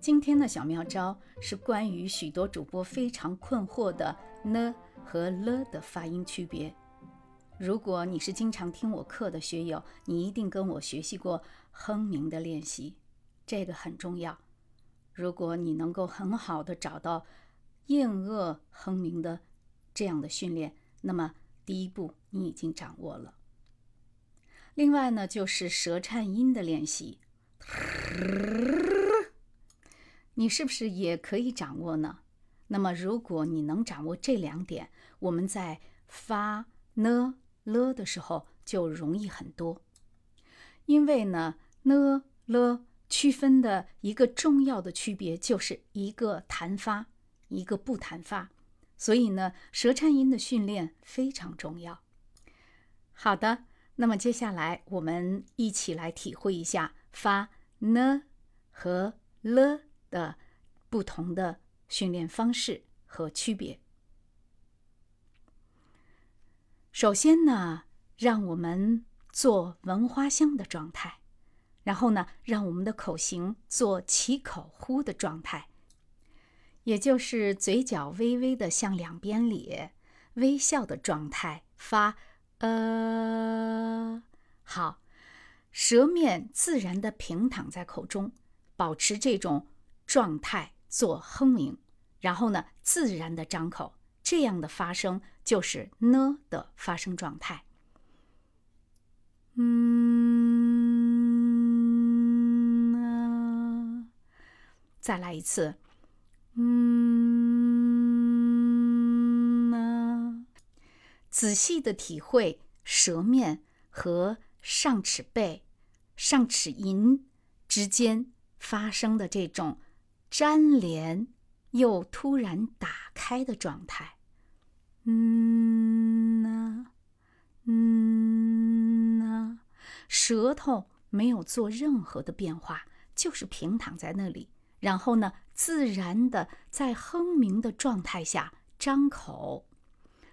今天的小妙招是关于许多主播非常困惑的呢和了的发音区别。如果你是经常听我课的学友，你一定跟我学习过哼鸣的练习，这个很重要。如果你能够很好的找到硬腭哼鸣的这样的训练，那么第一步你已经掌握了。另外呢，就是舌颤音的练习。你是不是也可以掌握呢？那么，如果你能掌握这两点，我们在发呢了的时候就容易很多。因为呢，呢了区分的一个重要的区别就是一个弹发，一个不弹发，所以呢，舌颤音的训练非常重要。好的，那么接下来我们一起来体会一下发呢和了。的不同的训练方式和区别。首先呢，让我们做闻花香的状态，然后呢，让我们的口型做起口呼的状态，也就是嘴角微微的向两边咧，微笑的状态，发呃，好，舌面自然的平躺在口中，保持这种。状态做哼鸣，然后呢，自然的张口，这样的发声就是呢的发声状态。嗯，再来一次。嗯，仔细的体会舌面和上齿背、上齿龈之间发生的这种。粘连又突然打开的状态，嗯呐，嗯呐，舌头没有做任何的变化，就是平躺在那里。然后呢，自然的在哼鸣的状态下张口，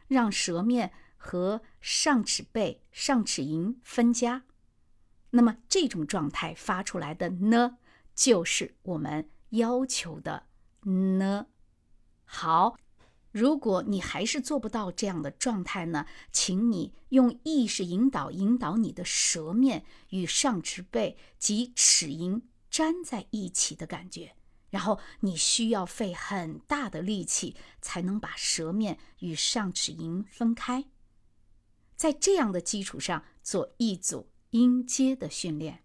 让舌面和上齿背、上齿龈分家。那么这种状态发出来的呢，就是我们。要求的呢？好，如果你还是做不到这样的状态呢，请你用意识引导引导你的舌面与上齿背及齿龈粘在一起的感觉，然后你需要费很大的力气才能把舌面与上齿龈分开，在这样的基础上做一组音阶的训练。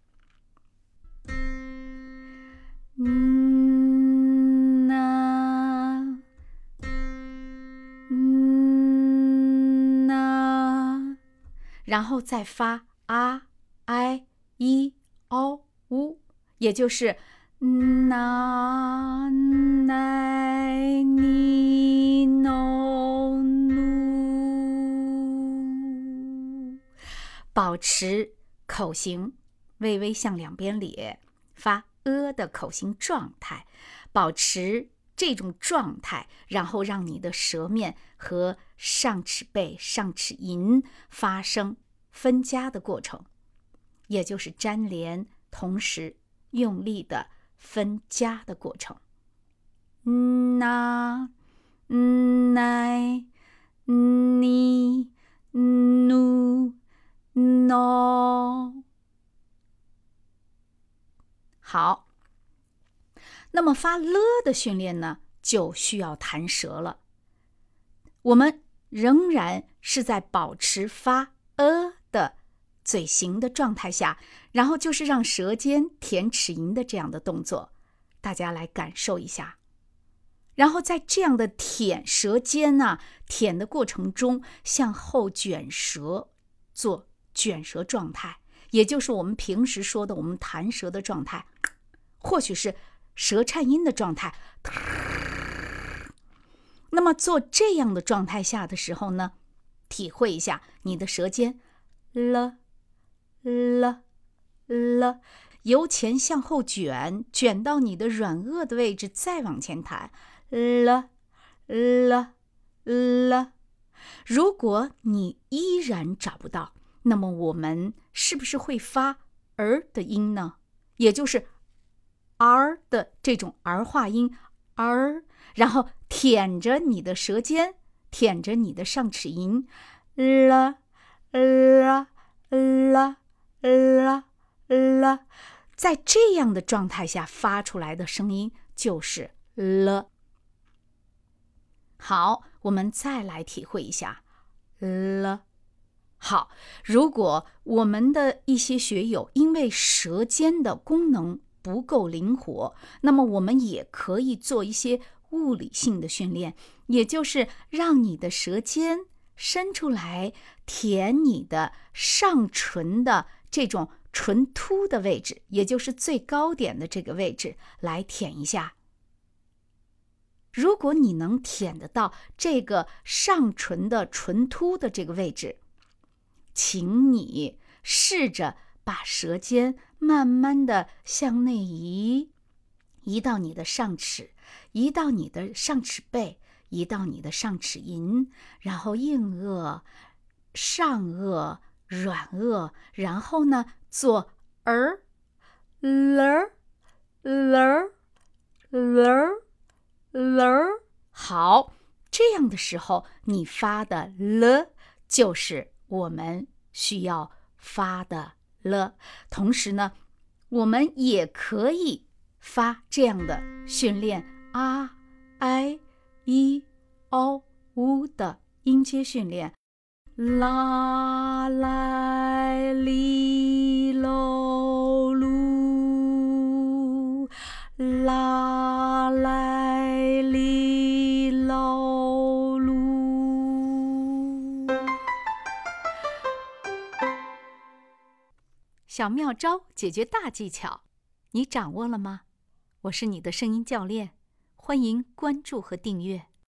然后再发啊、i、i、o、u，也就是呐、奈、尼、诺、努，保持口型微微向两边咧，发。呃的口型状态，保持这种状态，然后让你的舌面和上齿背、上齿龈发生分家的过程，也就是粘连，同时用力的分家的过程。嗯呐，嗯奈，你，努，诺。好，那么发了的训练呢，就需要弹舌了。我们仍然是在保持发呃的嘴型的状态下，然后就是让舌尖舔齿龈的这样的动作，大家来感受一下。然后在这样的舔舌尖呢，舔的过程中，向后卷舌，做卷舌状态。也就是我们平时说的我们弹舌的状态，或许是舌颤音的状态。那么做这样的状态下的时候呢，体会一下你的舌尖了了了，由前向后卷，卷到你的软腭的位置，再往前弹了了了。如果你依然找不到。那么我们是不是会发儿的音呢？也就是儿的这种儿化音儿，然后舔着你的舌尖，舔着你的上齿龈，l l l l l，在这样的状态下发出来的声音就是了。好，我们再来体会一下了。好，如果我们的一些学友因为舌尖的功能不够灵活，那么我们也可以做一些物理性的训练，也就是让你的舌尖伸出来，舔你的上唇的这种唇突的位置，也就是最高点的这个位置，来舔一下。如果你能舔得到这个上唇的唇突的这个位置，请你试着把舌尖慢慢的向内移，移到你的上齿，移到你的上齿背，移到你的上齿龈，然后硬腭、上颚、软腭，然后呢做儿、儿、儿、儿、儿。好，这样的时候，你发的了就是。我们需要发的了，同时呢，我们也可以发这样的训练啊、i、e、o、u 的音阶训练，啦、来、哩、喽、噜，啦、小妙招解决大技巧，你掌握了吗？我是你的声音教练，欢迎关注和订阅。